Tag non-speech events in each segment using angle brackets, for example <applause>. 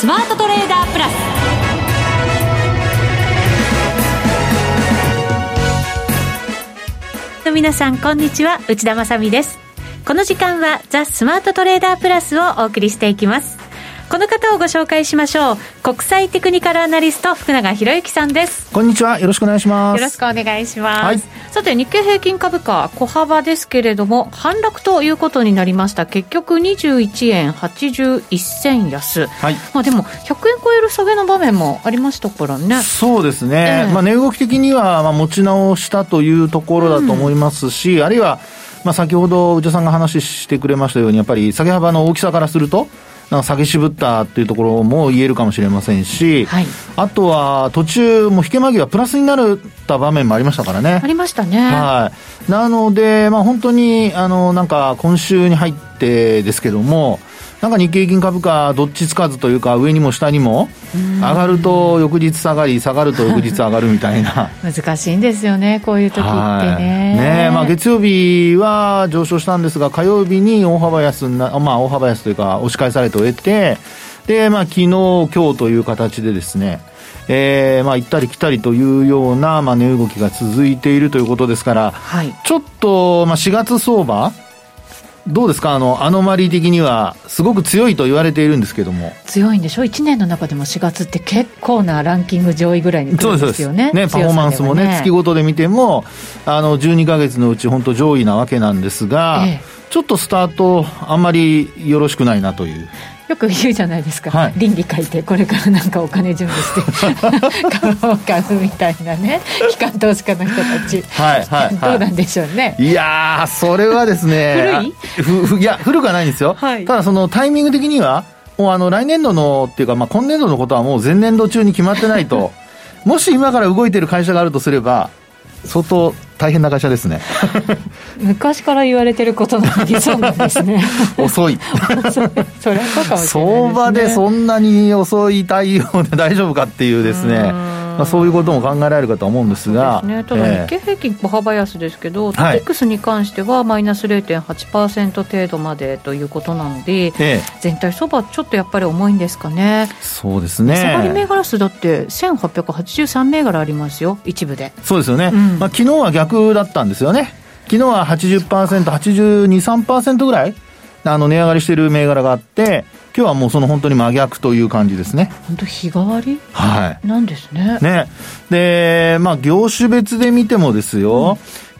スマートトレーダープラス。皆さんこんにちは。内田まさです。この時間はザ・スマートトレーダープラスをお送りしていきます。この方をご紹介しましょう。国際テクニカルアナリスト福永博之さんです。こんにちは。よろしくお願いします。よろしくお願いします、はい、さて日経平均株価小幅ですけれども反落ということになりました。結局21円81銭安、はい、まあでも100円超える下げの場面もありましたからね。そうですね、えー、まあ値動き的にはまあ持ち直したというところだと思いますし、うん、あるいはまあ先ほど内田さんが話してくれましたようにやっぱり下げ幅の大きさからすると下げ渋ったっていうところも言えるかもしれませんし、はい、あとは途中、もう引け間際、プラスになった場面もありましたからね。ありましたね。はい。なので、まあ本当に、あの、なんか今週に入ってですけども、なんか日経平均株価、どっちつかずというか、上にも下にも、上がると翌日下がり、下がると翌日上がるみたいな。難しいんですよね、こういう時ってね。ねまあ、月曜日は上昇したんですが、火曜日に大幅安な、まあ、大幅安というか、押し返されて終えて、で、まあ、昨日、今日という形でですね、えー、まあ、行ったり来たりというような、まあ、値動きが続いているということですから、はい、ちょっと、まあ、4月相場、どうですか？あの、アノマリー的には、すごく強いと言われているんですけども。強いんでしょ ?1 年の中でも4月って結構なランキング上位ぐらいに来るんですよね。ね、パフォーマンスもね、ね月ごとで見ても、あの、12か月のうち本当上位なわけなんですが、ええ、ちょっとスタート、あんまりよろしくないなという。よく言うじゃないですか、はい、倫理書いてこれからなんかお金準備して株を買うみたいなね機関投資家の人たち、はいはい、はい、どうなんでしょうね。いやそれはですね古い？ふいや古くはないんですよ、はい、ただそのタイミング的にはもうあの来年度のっていうか、まあ、今年度のことはもう前年度中に決まってないと。<laughs> もし今から動いてる会社があるとすれば相当大変な会社ですね。<laughs> 昔から言われてることなのにそうなんですね。<laughs> 遅い。<laughs> それはそうかもしれない、ね、相場でそんなに遅い対応で大丈夫かっていうですねまあ、そういうことも考えられるかと思うんですが、ね、ただ日経平均小幅安ですけど、えー、トピックスに関してはマイナス0.8%程度までということなので、えー、全体相場ちょっとやっぱり重いんですかね。そうですね。下がり銘柄数だって1883銘柄ありますよ一部で。そうですよね、うん、まあ、昨日は逆だったんですよね。昨日は 80%82%83% ぐらいあの値上がりしている銘柄があって今日はもうその本当に真逆という感じですね。本当日替わり？はい。なんですね。ね。で、まあ業種別で見てもですよ、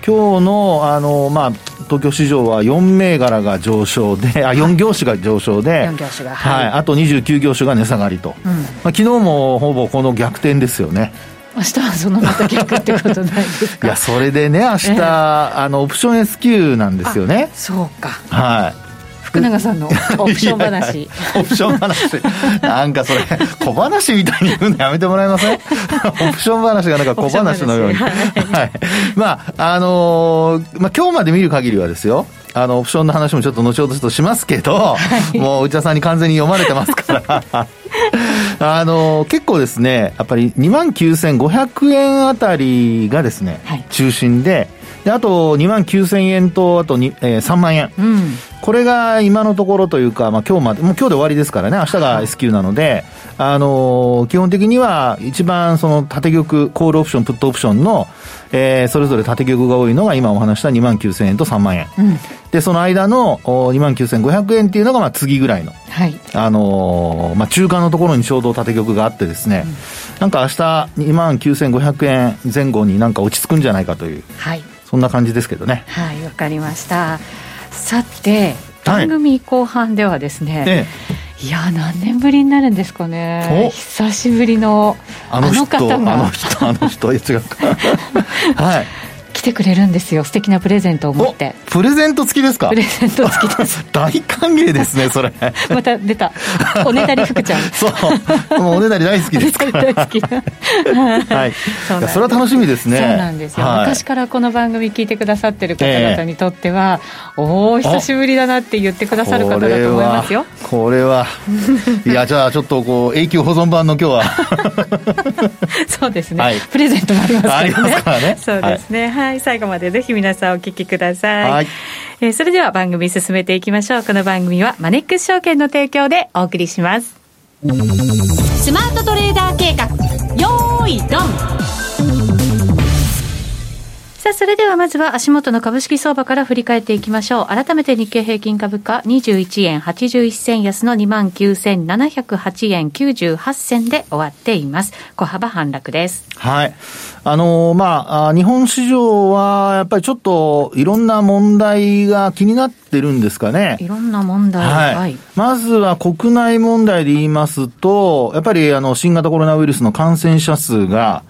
うん、今日の、あの、まあ、東京市場は4銘柄が上昇で、あ、4業種が上昇で、4業種が、はい、はい。あと29業種が値下がりと。うん、まあ、昨日もほぼこの逆転ですよね。明日はそのまた逆ってことないですか？<laughs> いや、それでね、明日、えー、あの、オプション S q なんですよね。そうか。はい。福永さんのオプション話。オプション話。なんかそれ小話みたいに言うのやめてもらえません？<laughs> オプション話がなんか小話のように、はい、まああのー、まあ今日まで見る限りはですよ。あのオプションの話もちょっと後ほどとしますけど、はい、もう内田さんに完全に読まれてますから。<laughs> あの結構ですねやっぱり2万9500円あたりがですね、はい、中心でであと2万9000円とあとに、えー、3万円、うん、これが今のところというか、まあ、今日まで、もう今日で終わりですからね、明日が S q なので、あのー、基本的には一番その縦玉、コールオプション、プットオプションの、えー、それぞれ縦玉が多いのが今お話した2万9000円と3万円。うん、で、その間の2万9500円っていうのがまあ次ぐらいの、はい、あのー、まあ、中間のところにちょうど縦玉があってですね、うん、なんか明日2万9500円前後になんか落ち着くんじゃないかという、はい、そんな感じですけどね。はい、わかりました。さて番組後半ではですね、はいええ、いや何年ぶりになるんですかね。久しぶりのあの方が。あの人あの人違うか。<laughs> はい来てくれるんですよ。素敵なプレゼントを持って。プレゼント付きですか？プレゼント付きです。<laughs> 大歓迎ですねそれ。<laughs> また出た。おねだり福ちゃん。<laughs> そう。もうおねだり大好きです大好き。はい。そそれは楽しみですね。そうなんですよ、はい、昔からこの番組聞いてくださってる方々にとっては、えー、おお久しぶりだなって言ってくださる方だと思いますよ。これは。いやじゃあちょっとこう永久保存版の今日は。そうですね、はい、プレゼントもありますからね。ありますからね。そうですね、はいはい、最後までぜひ皆さんお聞きください。はい、えー、それでは番組進めていきましょう。この番組はマネックス証券の提供でお送りします。スマートトレーダー計画よーいドンさあ、それではまずは足元の株式相場から振り返っていきましょう。改めて日経平均株価21円81銭安の29,708円98銭で終わっています。小幅反落です。はい。あのー、まあ、日本市場はやっぱりちょっといろんな問題が気になってるんですかね。いろんな問題。はい。はい、まずは国内問題で言いますと、やっぱりあの、新型コロナウイルスの感染者数が、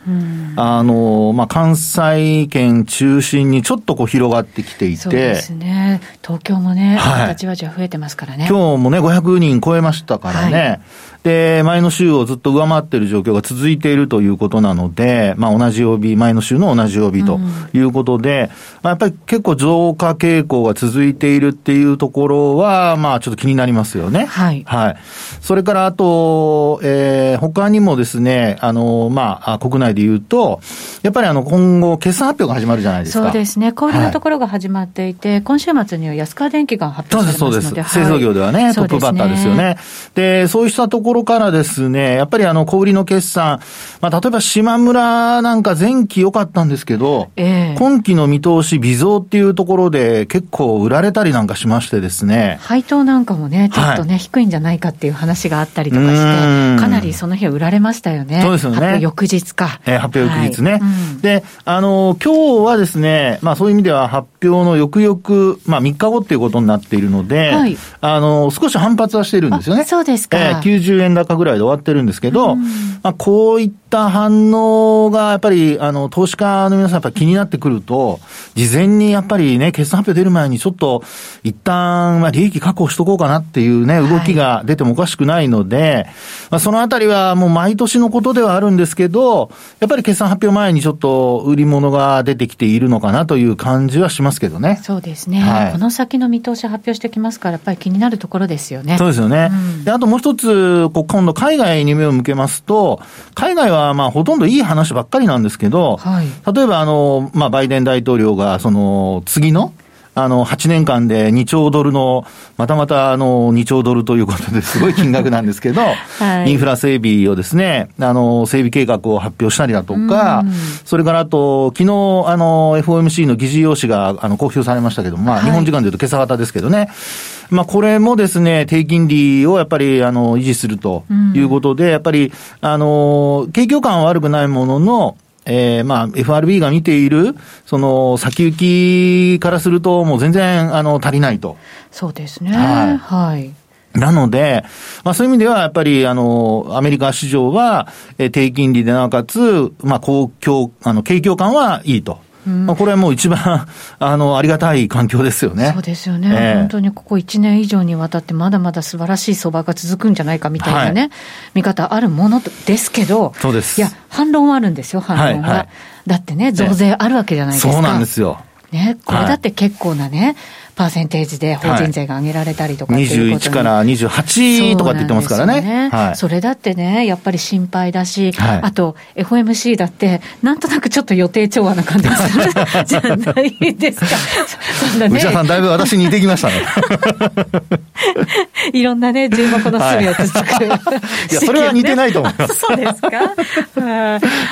あのー、まあ、関西圏中心にちょっとこう広がってきていて。そうですね。東京もね、はい、形はじゃ増えてますからね。今日もね、500人超えましたからね。はいで、前の週をずっと上回っている状況が続いているということなので、まあ同じ曜日、前の週の同じ曜日ということで、うん、まあやっぱり結構増加傾向が続いているっていうところは、まあちょっと気になりますよね。はい。はい。それからあと、えー、他にもですね、あの、まあ国内で言うと、やっぱりあの今後決算発表が始まるじゃないですか。そうですね。小売のところが始まっていて、はい、今週末には安川電機が発表されますので。そうです、そうです。製造業ではね、トップバッターですよね。で、そうしたところころからですね、やっぱりあの、小売りの決算、まあ、例えば島村なんか前期良かったんですけど、えー、今期の見通し微増っていうところで結構売られたりなんかしましてですね。配当なんかもね、ちょっとね、はい、低いんじゃないかっていう話があったりとかして、かなりその日は売られましたよね。そうですよね。発表翌日か。えー、発表翌日ね。はいうん、で、あの、今日はですね、まあそういう意味では発表の翌々、まあ3日後っていうことになっているので、はい、あの、少し反発はしてるんですよね。そうですか。えー、90円高ぐらいで終わってるんですけど、まあ、こういった反応が、やっぱり、あの、投資家の皆さんやっぱ気になってくると、事前にやっぱりね、決算発表出る前にちょっと、一旦、まあ、利益確保しとこうかなっていうね、動きが出てもおかしくないので、はい、まあ、そのあたりはもう毎年のことではあるんですけど、やっぱり決算発表前にちょっと売り物が出てきているのかなという感じはしますけどね。そうですね。はい、この先の見通し発表してきますから、やっぱり気になるところですよね。そうですよね。うん、で、あともう一つ、今度海外に目を向けますと、海外はまあほとんどいい話ばっかりなんですけど、はい、例えばあの、まあ、バイデン大統領がその次のあの、8年間で2兆ドルの、またまたあの、2兆ドルということですごい金額なんですけど、<laughs> はい、インフラ整備をですね、あの、整備計画を発表したりだとか、それからあと、昨日、あの、FOMC の議事要旨が、あの、公表されましたけども、まあ、日本時間で言うと今朝方ですけどね、まあ、これもですね、低金利をやっぱり、あの、維持するということで、やっぱり、あの、景況感は悪くないものの、えー、まあ、FRB が見ている、その、先行きからすると、もう全然、あの、足りないと。そうですね。はい。はい。なので、まあそういう意味では、やっぱり、あの、アメリカ市場は、え低金利でなおかつ、まあ、公共、あの、景況感はいいと。まあ、これはもう一番 <laughs> あのありがたい環境ですよね。そうですよね、えー、本当にここ1年以上にわたって、まだまだ素晴らしい相場が続くんじゃないかみたいなね、はい、見方あるものですけど、そうですいや、反論はあるんですよ、反論は。はいはい、だってね、増税あるわけじゃないですか。そうなんですよ。ね、これだって結構なね、パーセンテージで法人税が上げられたりとかはい、21から28とかって言ってますからね。ねはい、それだってね、やっぱり心配だし、はい、あと FOMC だって、なんとなくちょっと予定調和な感じがする <laughs> じゃないですか。<laughs> ね、内田さん、だいぶ私似てきましたね。<laughs> いろんなね、注目の隅をつつく、ね、いや、それは似てないと思います。そうですか。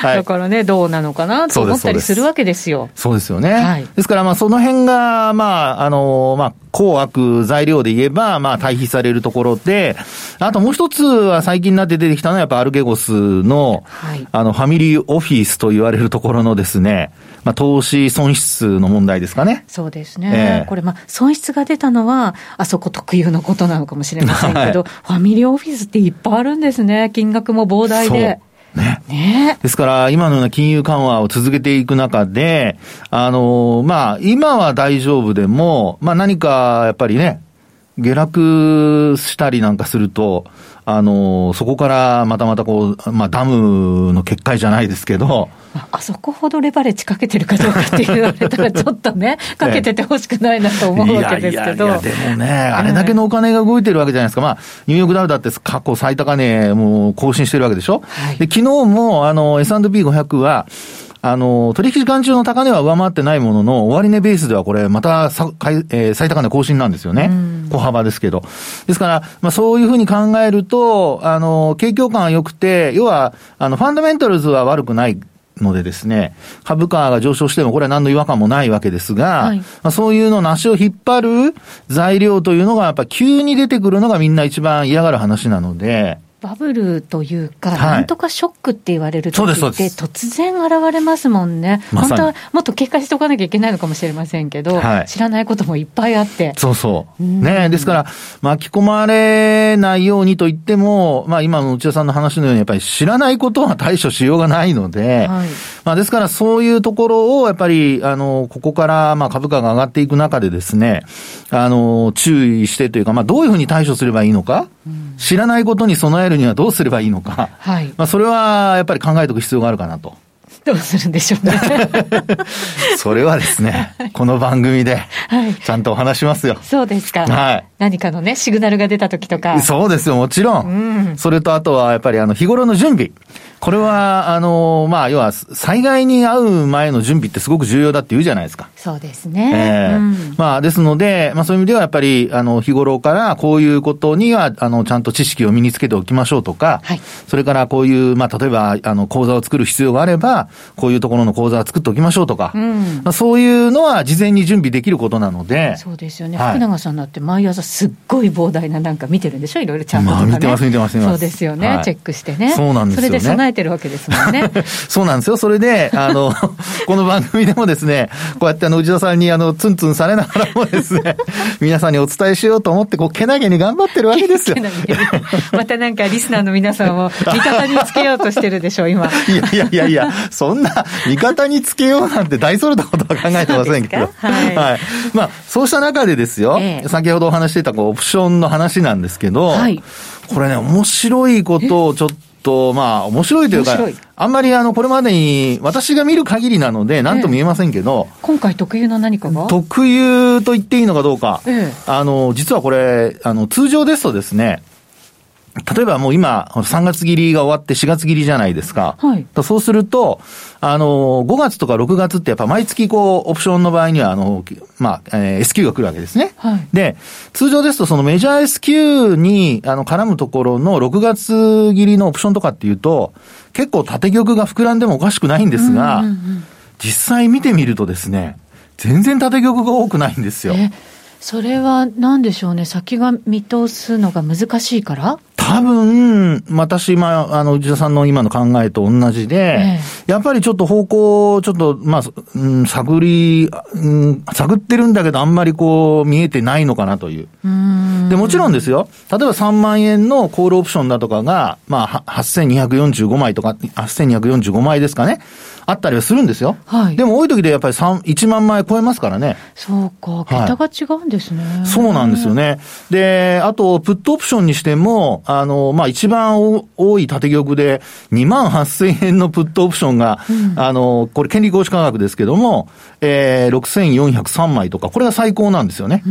だからね、どうなのかなと思ったりするわけですよ。そうですよね。はい、ですから、まあ、その辺が、まあ、あの、まあ、公悪材料で言えば、まあ、対比されるところで、あともう一つは最近になって出てきたのは、やっぱアルゲゴスの、はい、あの、ファミリーオフィスと言われるところのですね、まあ、投資損失の問題ですかね。そうですね。えー、これ、まあ、損失が出たのは、あそこ特有のことなのかもしれませんけど、<laughs> はい、ファミリーオフィスっていっぱいあるんですね。金額も膨大で。ね。ねですから、今のような金融緩和を続けていく中で、あの、まあ、今は大丈夫でも、まあ何か、やっぱりね、下落したりなんかすると、あの、そこからまたまたこう、まあ、ダムの決壊じゃないですけど、あそこほどレバレッジかけてるかどうかって言われたら、ちょっとね、<laughs> かけててほしくないなと思うわけですけど。いやいやでもね、あれだけのお金が動いてるわけじゃないですか。まあ、ニューヨークダウだって過去最高値もう更新してるわけでしょ。はい、で昨日も、あの、S&P500 は、あの、取引時間中の高値は上回ってないものの、終値ベースではこれ、またさ、えー、最高値更新なんですよね。小幅ですけど。ですから、まあそういうふうに考えると、あの、景況感は良くて、要は、あの、ファンダメンタルズは悪くないのでですね、株価が上昇してもこれは何の違和感もないわけですが、はい、まあ、そういうのの足を引っ張る材料というのがやっぱ急に出てくるのがみんな一番嫌がる話なので、バブルというか、はい、なんとかショックって言われるときって突然現れますもんね。本当はもっと警戒しておかなきゃいけないのかもしれませんけど、はい、知らないこともいっぱいあって。そうそう。ねですから、巻き込まれないようにと言っても、まあ今の内田さんの話のように、やっぱり知らないことは対処しようがないので、はい、まあですからそういうところをやっぱり、あの、ここからまあ株価が上がっていく中でですね、あの、注意してというか、まあどういうふうに対処すればいいのか、うん、知らないことに備えるにはどうすればいいのか、はい、まあそれはやっぱり考えておく必要があるかなと。どうするんでしょうね。<laughs> それはですね、この番組で、ちゃんとお話しますよ。そうですか。はい。何かのね、シグナルが出た時とか。そうですよ、もちろん。うん、それとあとは、やっぱりあの、日頃の準備。これは、あの、まあ、要は、災害に遭う前の準備ってすごく重要だって言うじゃないですか。そうですね。ええーうん、まあ、ですので、まあ、そういう意味ではやっぱり、あの、日頃からこういうことには、あの、ちゃんと知識を身につけておきましょうとか、はい、それからこういう、まあ、例えば、あの、講座を作る必要があれば、こういうところの講座を作っておきましょうとか、うん、まあ、そういうのは事前に準備できることなので。そうですよね。福永さんだって毎朝すっごい膨大ななんか見てるんでしょ？いろいろちゃんと、ね、まあ、見てます、見てます、そうですよね、はい、チェックしてね。そうなんですよ、ね、それで備えてるわけですもんね。<laughs> そうなんですよ。それで、あの、<laughs> この番組でもですね、こうやってあの、内田さんにあの、ツンツンされながらもですね、<laughs> 皆さんにお伝えしようと思って、こう、けなげに頑張ってるわけですよ。またなんかリスナーの皆さんを味方につけようとしてるでしょ、今。いやいやいやいや、そんな味方につけようなんて大それたことは考えてませんけど。はい、はい。まあ、そうした中でですよ、ええ、先ほどお話していたこうオプションの話なんですけど、はい、これね、面白いことをちょっとと、まあ、面白いというか、あんまりあの、これまでに、私が見る限りなので、なんとも言えませんけど、ええ、今回特有の何かが？特有と言っていいのかどうか、え、あの、実はこれ、あの、通常ですとですね、例えばもう今、3月切りが終わって4月切りじゃないですか。はい。そうすると、あの、5月とか6月ってやっぱ毎月こう、オプションの場合には、あの、まあ、えー、S q が来るわけですね。はい。で、通常ですとそのメジャー S q に、あの、絡むところの6月切りのオプションとかっていうと、結構縦玉が膨らんでもおかしくないんですが、うんうんうん、実際見てみるとですね、全然縦玉が多くないんですよ。それは何でしょうね、先が見通すのが難しいから？多分、私、まあ、あの、内田さんの今の考えと同じで、ええ、やっぱりちょっと方向、ちょっと、まあ、うん、探り、うん、探ってるんだけど、あんまりこう、見えてないのかなという。うで、もちろんですよ。例えば3万円のコールオプションだとかが、まあ、8245枚とか、8245枚ですかね。あったりはするんですよ。はい。でも多い時でやっぱり3、1万枚超えますからね。そうか、桁が違うんですね、はい。そうなんですよね。で、あと、プットオプションにしても、あの、まあ、一番多い縦玉で、2万8000円のプットオプションが、うん、あの、これ、権利合資価格ですけども、えー、6403枚とか、これが最高なんですよね。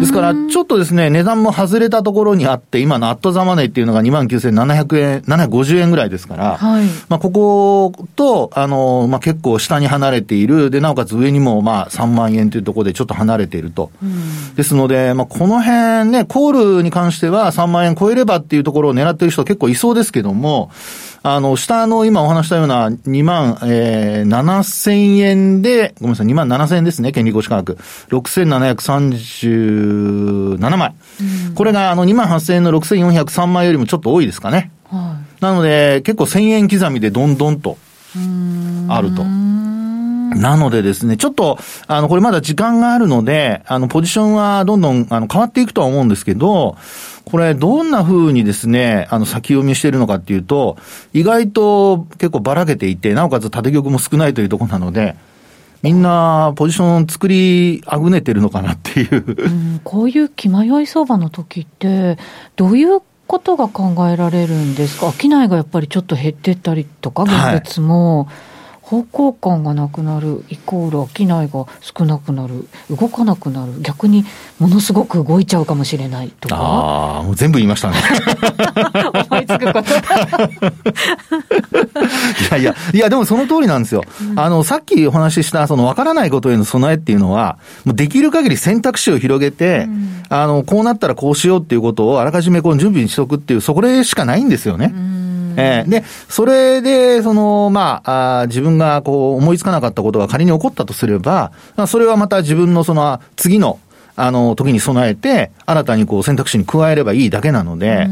ですから、ちょっとですね、値段も外れたところにあって、今のアットザマネーっていうのが2万9700円、750円ぐらいですから、はい、まあ、ここと、あの、まあ、結構下に離れている。で、なおかつ上にも、まあ、3万円というところでちょっと離れていると。うん、ですので、まあ、この辺ね、コールに関しては3万円超えればっていうところを狙っている人結構いそうですけども、あの、下の今お話したような2万、えー、7千円で、ごめんなさい、2万7千円ですね、権利合資価格。6737枚。うん、これがあの2万8千円の6403枚よりもちょっと多いですかね。はい、なので、結構1000円刻みでどんどんとあると。なのでですね、ちょっと、あの、これまだ時間があるので、あの、ポジションはどんどん、あの、変わっていくとは思うんですけど、これ、どんな風にですね、あの、先読みしてるのかっていうと、意外と結構ばらけていて、なおかつ縦玉も少ないというところなので、みんなポジション作りあぐねてるのかなっていううん、こういう気迷い相場の時って、どういうことが考えられるんですか？商いがやっぱりちょっと減ってったりとか、現物も。はい方向感がなくなるイコール商いが少なくなる。動かなくなる。逆にものすごく動いちゃうかもしれないとか。ああもう全部言いましたね。思いつくこと。いやいやいやでもその通りなんですよ、うん、あのさっきお話ししたその分からないことへの備えっていうのはもうできる限り選択肢を広げて、うん、あのこうなったらこうしようっていうことをあらかじめこう準備にしとくっていうそこでしかないんですよね、うんえー、で、それで、その、まあ、あ自分がこう思いつかなかったことが仮に起こったとすれば、それはまた自分のその次の、あの、時に備えて、新たにこう選択肢に加えればいいだけなので、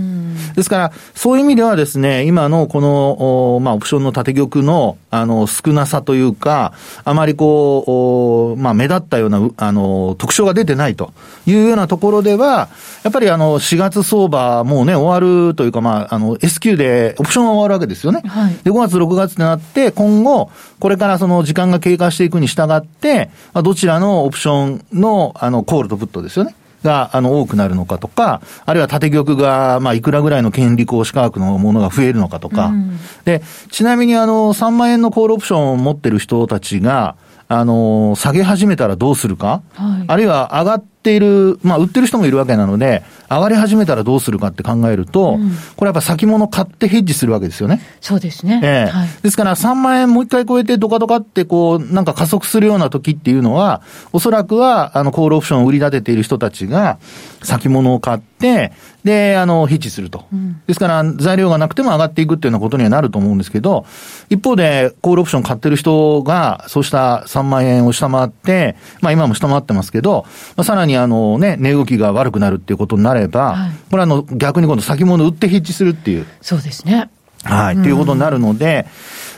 ですから、そういう意味ではですね、今のこの、まあ、オプションの縦玉の、あの、少なさというか、あまりこう、まあ、目立ったような、あの、特徴が出てないというようなところでは、やっぱりあの、4月相場、もうね、終わるというか、まあ、あの、S q で、オプションは終わるわけですよね。はい、で、5月、6月ってなって、今後、これからその時間が経過していくに従って、まあ、どちらのオプションの、あの、コールとプットですよね。が、あの、多くなるのかとか、あるいは縦玉が、まあ、いくらぐらいの権利行使価格のものが増えるのかとか。うん、で、ちなみにあの、3万円のコールオプションを持ってる人たちが、あの、下げ始めたらどうするか、はい、あるいは上がっている、まあ、売ってる人もいるわけなので、上がり始めたらどうするかって考えると、うん、これやっぱ先物買ってヘッジするわけですよね。そうですね。ええーはい、ですから3万円もう一回超えてドカドカってこう、なんか加速するような時っていうのは、おそらくは、あの、コールオプションを売り立てている人たちが、先物を買って、で、あの、ヘッジすると。うん、ですから、材料がなくても上がっていくっていうようなことにはなると思うんですけど、一方で、コールオプション買ってる人が、そうした3万円を下回って、まあ今も下回ってますけど、まあ、さらにあのね、値動きが悪くなるっていうことになれば、はい、これはあの、逆に今度先物売ってヘッジするっていう。そうですね。はい、っていうことになるので、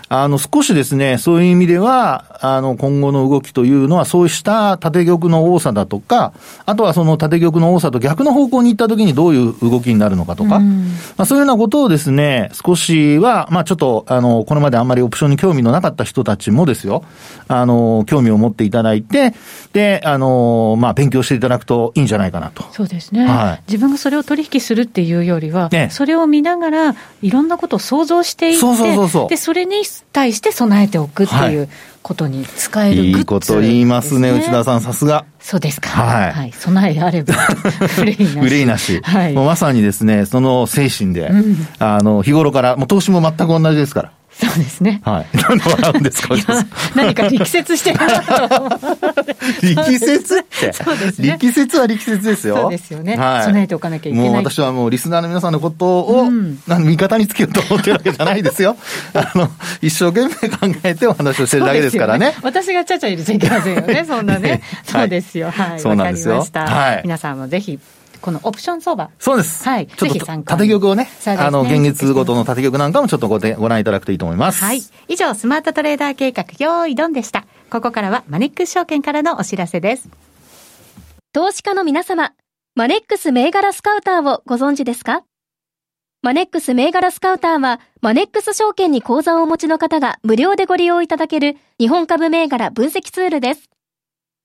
あの、少しですね、そういう意味では、あの、今後の動きというのは、そうした縦玉の多さだとか、あとはその縦玉の多さと逆の方向に行ったときにどういう動きになるのかとか、まあ、そういうようなことをですね、少しは、まあ、ちょっと、あの、これまであんまりオプションに興味のなかった人たちもですよ、あの、興味を持っていただいて、で、あの、まあ、勉強していただくといいんじゃないかなと。そうですね。はい。自分がそれを取引するっていうよりは、ね、それを見ながら、いろんなことを想像していって、そうそうそうそうで、それに対して備えておくっていうことに使える、い、いこと言いますね、内田さん、さすが。そうですか。はい。はい、備えあれば、<laughs> 憂いなし。憂いなし。はい。もうまさにですね、その精神で、うん、あの、日頃から、もう投資も全く同じですから。そうですね。はい。<laughs> 何で笑うんですか？何か力説してるなと。<laughs> 力説って？そうですね。力説は力説ですよ。そうですよね。はい。備えておかなきゃいけない。もう私はもうリスナーの皆さんのことを、うん、味方につけようと思ってるわけじゃないですよ。<laughs> あの、一生懸命考えてお話をしてるだけですからね。ね私がちゃちゃ入れちゃいけませんよね、そんなね。そうですよ。はい。そうなんですよ。はい。皆さんもぜひこのオプション相場。そうです。はい。ちょっと縦玉をね、ねあの、現月ごとの縦玉なんかもちょっとごご覧いただくといいと思います。はい。以上、スマートトレーダー計画、用意ドンでした。ここからはマネックス証券からのお知らせです。投資家の皆様、マネックス銘柄スカウターをご存知ですか？マネックス銘柄スカウターは、マネックス証券に口座をお持ちの方が無料でご利用いただける日本株銘柄分析ツールです。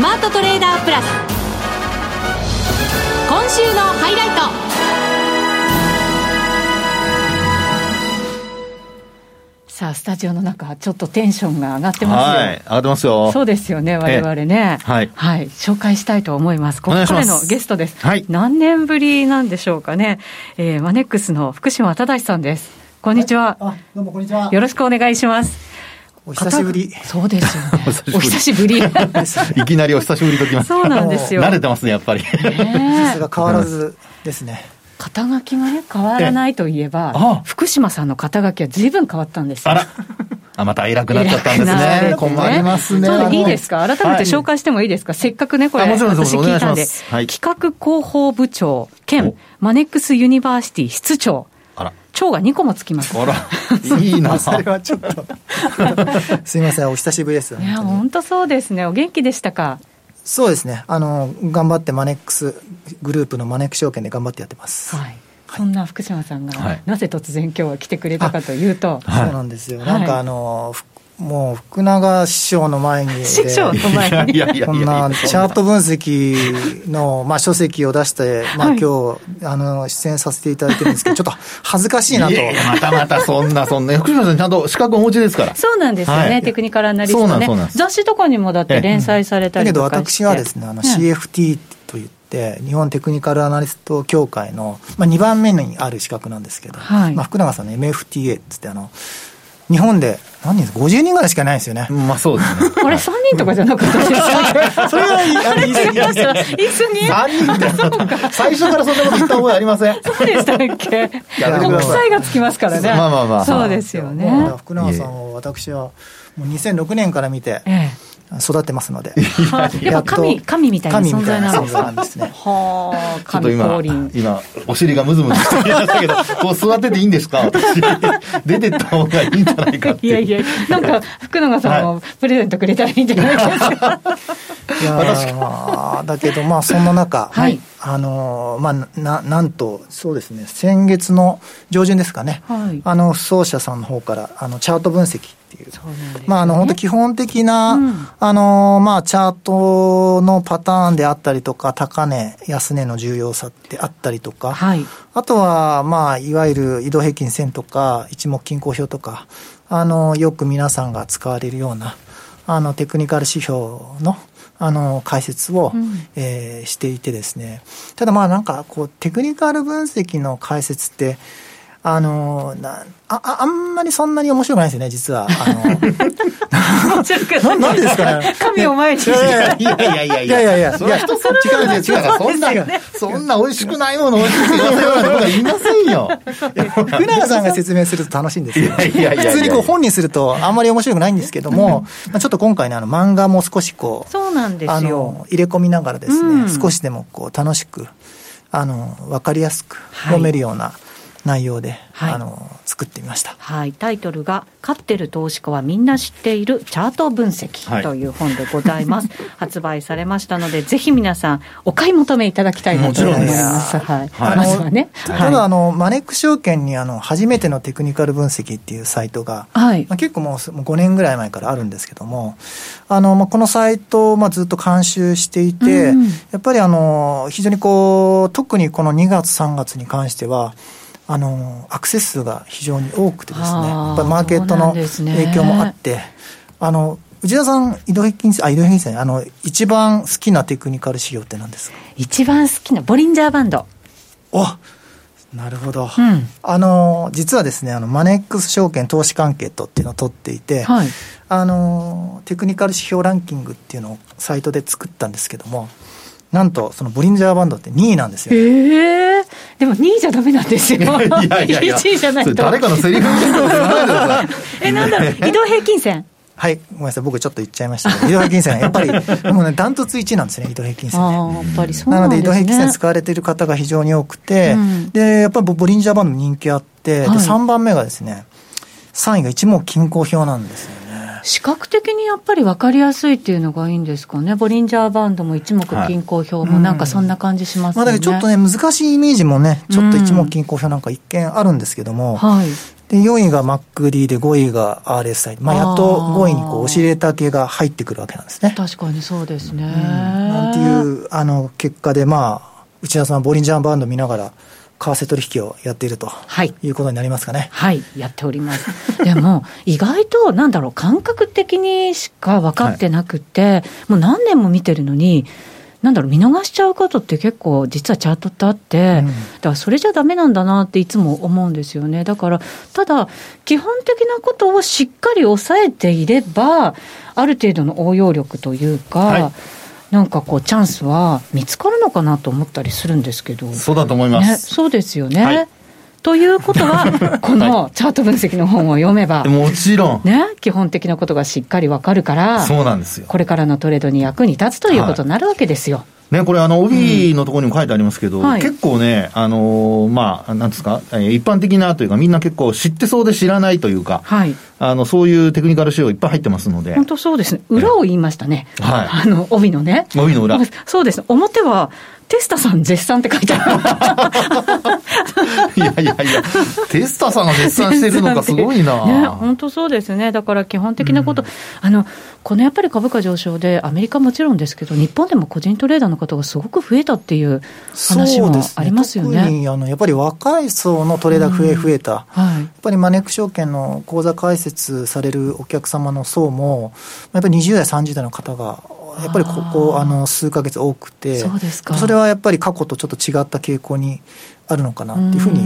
スマートトレーダープラス。今週のハイライト。さあ、スタジオの中、ちょっとテンションが上がってますよ。はい、上がってますよ。そうですよね、我々ね。はい。はい。紹介したいと思います。ここからのゲストです。はい。何年ぶりなんでしょうかね。えー、マネックスの福島理さんです。こんにちは。はい、どうもこんにちは。よろしくお願いします。お久しぶり。そうですよね。<laughs> お久しぶり。<laughs> いきなりお久しぶりときます。そうなんですよ。慣れてますね、やっぱり。さすが変わらずですね。肩書きがね、変わらないといえば、福島さんの肩書きはずいぶん変わったんですあら。あ、また偉くなっちゃったんですね。ね困りますね。いいですか？改めて紹介してもいいですか、はい、せっかくね、これ、私聞いたんで、はい、企画広報部長兼マネックスユニバーシティ室長。あら。長が2個もつきます。あら、<laughs> いいな。それはちょっと。<laughs> すみません、お久しぶりです。いや、本当そうですね。お元気でしたか？そうですね。あの、頑張ってマネックスグループのマネック証券で頑張ってやってます。はい。そんな福島さんが、なぜ突然今日は来てくれたかというと、そうなんですよ、なんかあのもう福永師匠の前に。<laughs> 師匠の前に？こんなチャート分析の、まあ、書籍を出して、まあ、今日、あの出演させていただいてるんですけど <laughs> ちょっと恥ずかしいなと。またまたそんなそんな福島さんちゃんと資格お持ちですから。そうなんですよね、はい、テクニカルアナリストね雑誌とかにもだって連載されたりとかだけど私はですねあの CFT といって日本テクニカルアナリスト協会の、まあ、2番目にある資格なんですけど、はい、まあ、福永さんの MFTA っつってあの日本で何人ですか？50人ぐらいしかないですよね。まあそうですね。<laughs> あれ3人とかじゃなかったですか？それは、あれ言い過ぎました。言い過ぎ ?3 人って最初からそんなこと言った覚えありません。そうでしたっけ国際がつきますからね。まあまあまあ。そうですよね。福永さんを私はもう2006年から見て、ええ育ってますので。やっぱ神、神みたいな存在なんですね。はあ、神降臨。今、お尻がムズムズしてきましたけど、<laughs> こう座ってていいんですか？私。出てった方がいいんじゃないかって。いやいや、なんか、福永さんもプレゼントくれたらいいんじゃないですか？いやだけど、まあ、そんな中、はい、あのまあ、ななんと、そうですね、先月の上旬ですかね、はい、あの奏者さんの方からあのチャート分析っていう、うね、まあ、あの本当、基本的な、うん、あのまあ、チャートのパターンであったりとか、高値、安値の重要さってあったりとか、はい、あとは、まあ、いわゆる移動平均線とか、一目均衡表とか、あのよく皆さんが使われるような、あのテクニカル指標のあの解説を、うん、えー、していてですね。ただまあなんかこうテクニカル分析の解説ってあのなああんまりそんなに面白くないですよね、実は。あの <laughs> ななんでですかね。神を前に。いやいやいやいやいや。いやいやいや。それは人それぞれで違うそんな、そんな美味しくないもの美味しく言わせようなことはいませんよ。福永さんが説明すると楽しいんですよ。普通にこう本にするとあんまり面白くないんですけども、まあちょっと今回ね、あの漫画も少しこう、そうなんですよ。入れ込みながらですね、少しでもこう楽しく、あの、わかりやすく読めるような、内容で、はい、あの作ってみました、はい、タイトルが「勝ってる投資家はみんな知っているチャート分析」という本でございます、はい、発売されましたのでぜひ皆さんお買い求めいただきたいなと思います。はい、まずはね。ただあのマネック証券にあの初めてのテクニカル分析っていうサイトが、はい。まあ、結構もう5年ぐらい前からあるんですけどもあの、まあ、このサイトをまあずっと監修していて、うん、やっぱりあの非常にこう特にこの2月3月に関してはあのアクセス数が非常に多くてですね、やっぱりマーケットの影響もあって、ね、あの内田さん、移動平均線、あ、移動平均線、あの、一番好きなテクニカル仕様って何ですか？一番好きな、ボリンジャーバンド。おなるほど。うん、あの、実はですね、あの、マネックス証券投資関係とっていうのを取っていて、はい、あの、テクニカル指標ランキングっていうのをサイトで作ったんですけども、なんと、そのボリンジャーバンドって2位なんですよ。ええー、でも2位じゃダメなんですよ。いやいやいや1位じゃないと。誰かのセリフ。<laughs> え、なんだろう、移動平均線。はい、ごめんなさい、僕ちょっと言っちゃいましたけど、移動平均線、<laughs> やっぱり、もうね、ダントツ1位なんですね、移動平均線ね。やっぱりそうな、ね、なので、移動平均線使われている方が非常に多くて、うん、で、やっぱりボリンジャーバンド人気あって、はい、で、3番目がですね、3位が一目均衡表なんですよね。視覚的にやっぱり分かりやすいっていうのがいいんですかね、ボリンジャーバンドも一目均衡表も、なんかそんな感じしますね、はいうん、まあ、だけどちょっとね、難しいイメージもね、ちょっと一目均衡表なんか一見あるんですけども、はい、で、4位が MacD で5位が RSI。まあ、やっと5位にこう、オシレーター系が入ってくるわけなんですね。確かにそうですね。うん、なんていう、あの、結果で、まあ、内田さんボリンジャーバンド見ながら、為替取引をやっていると、はい、いうことになりますかね。はい、やっております。<laughs> でも、意外と、なんだろう、感覚的にしか分かってなくて、はい、もう何年も見てるのに、なんだろう、見逃しちゃうことって結構、実はチャートってあって、うん、だからそれじゃだめなんだなっていつも思うんですよね。だから、ただ、基本的なことをしっかり抑えていれば、ある程度の応用力というか、はいなんかこうチャンスは見つかるのかなと思ったりするんですけど。そうだと思います、ね、そうですよね、はい。ということは、このチャート分析の本を読めば、<laughs> もちろん、ね、基本的なことがしっかりわかるから、そうなんですよ。これからのトレードに役に立つということになるわけですよ。はいね、これ、あの、帯のところにも書いてありますけど、うんはい、結構ね、あのー、まあ、なんですか、一般的なというか、みんな結構知ってそうで知らないというか、はい、あの、そういうテクニカル仕様いっぱい入ってますので。本当そうですね。裏を言いましたね。はい。あの、帯のね。帯の裏。そうです。表は、テスタさん絶賛って書いてある。<laughs> <laughs> いやいやいや、テスタさんが絶賛してるのかすごいな。<laughs> ね、本当そうですね。だから基本的なこと、うん、あの、このやっぱり株価上昇で、アメリカもちろんですけど、日本でも個人トレーダーの方がすごく増えたっていう話もありますよね。ね特にあのやっぱり若い層のトレーダー増え、増えた、うん。はい、やっぱりマネック証券の口座開設されるお客様の層も、やっぱり20代、30代の方がやっぱりここあの数か月多くてそうですか。それはやっぱり過去とちょっと違った傾向にあるのかなっていうふうに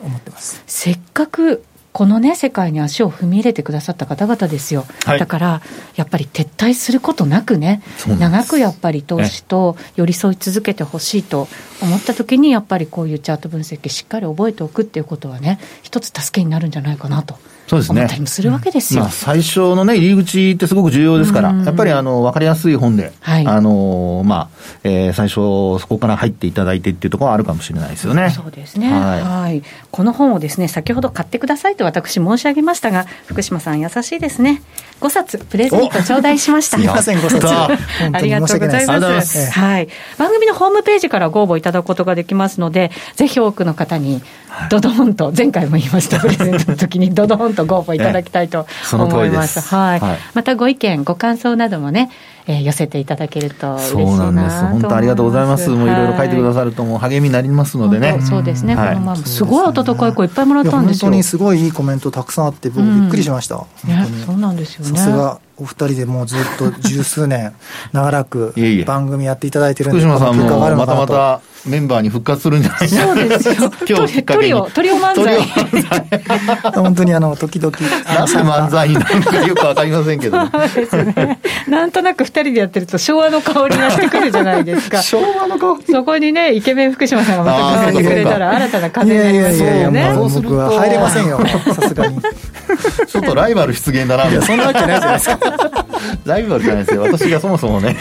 思ってます。せっかくこのね、世界に足を踏み入れてくださった方々ですよ、はい、だからやっぱり撤退することなくね、長くやっぱり投資と寄り添い続けてほしいと思ったときに、やっぱりこういうチャート分析、しっかり覚えておくっていうことはね、一つ助けになるんじゃないかなとそうですね。するわけですよ。まあ、最初のね、入り口ってすごく重要ですから、やっぱりあの、わかりやすい本で、はい、あの、まあ、えー、最初、そこから入っていただいてっていうところはあるかもしれないですよね。そうですね。はい。はい、この本をですね、先ほど買ってくださいと私申し上げましたが、福島さん優しいですね。5冊プレゼント頂戴しました。すみません、5冊。<laughs> ありがとうございます。はい。番組のホームページからご応募いただくことができますので、ぜひ多くの方に、ドドンと、前回も言いました、プレゼントの時にドドンとご応募いただきたいと思います。はい、はい。またご意見、ご感想などもね、えー、寄せていただけると嬉しいなそうなんです。本当ありがとうございます。もういろいろ書いてくださるともう励みになりますのでね。そうですね。このまますごい温かい声いっぱいもらったんですよ。本当にすごいいいコメントたくさんあって僕びっくりしました。ね、そうなんですよね。さすがお二人でもうずっと十数年長らく番組やっていただいてるんで福島さんもまたまたメンバーに復活するんじゃないですか。そうですよ。<laughs> 今日トリオ、トリオ漫才。本当にあの、時々。なんで漫才になるかよくわかりませんけど、ね。なんとなく二人でやってると昭和の香りがしてくるじゃないですか。<laughs> 昭和の香りそこにね、イケメン福島さんがまた加えてくれたら新たな風になりますよね。そう僕は入れませんよ、さすがに。<laughs> ちょっとライバル出現だな。いや、そんなわけないじゃないですか。<laughs> ライバルじゃないですよ。私がそもそもね。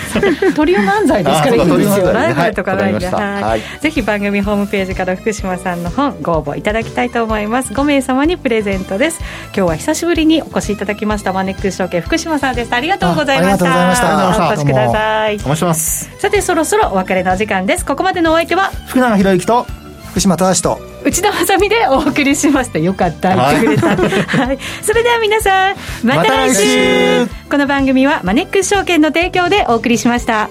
トリオ漫才ですからいいんですよ。ライバルとかないんで。はいはい、ぜひ番組ホームページから福島さんの本ご応募いただきたいと思います。5名様にプレゼントです。今日は久しぶりにお越しいただきましたマネックス証券福島さんです。ありがとうございました。お越しくださいお願いします。さてそろそろお別れの時間です。ここまでのお相手は福永博之と福島正と。内田まさでお送りしました。よかった。言ってくれた、<laughs> はい、それでは皆さんまた来週。ま、来週。この番組はマネックス証券の提供でお送りしました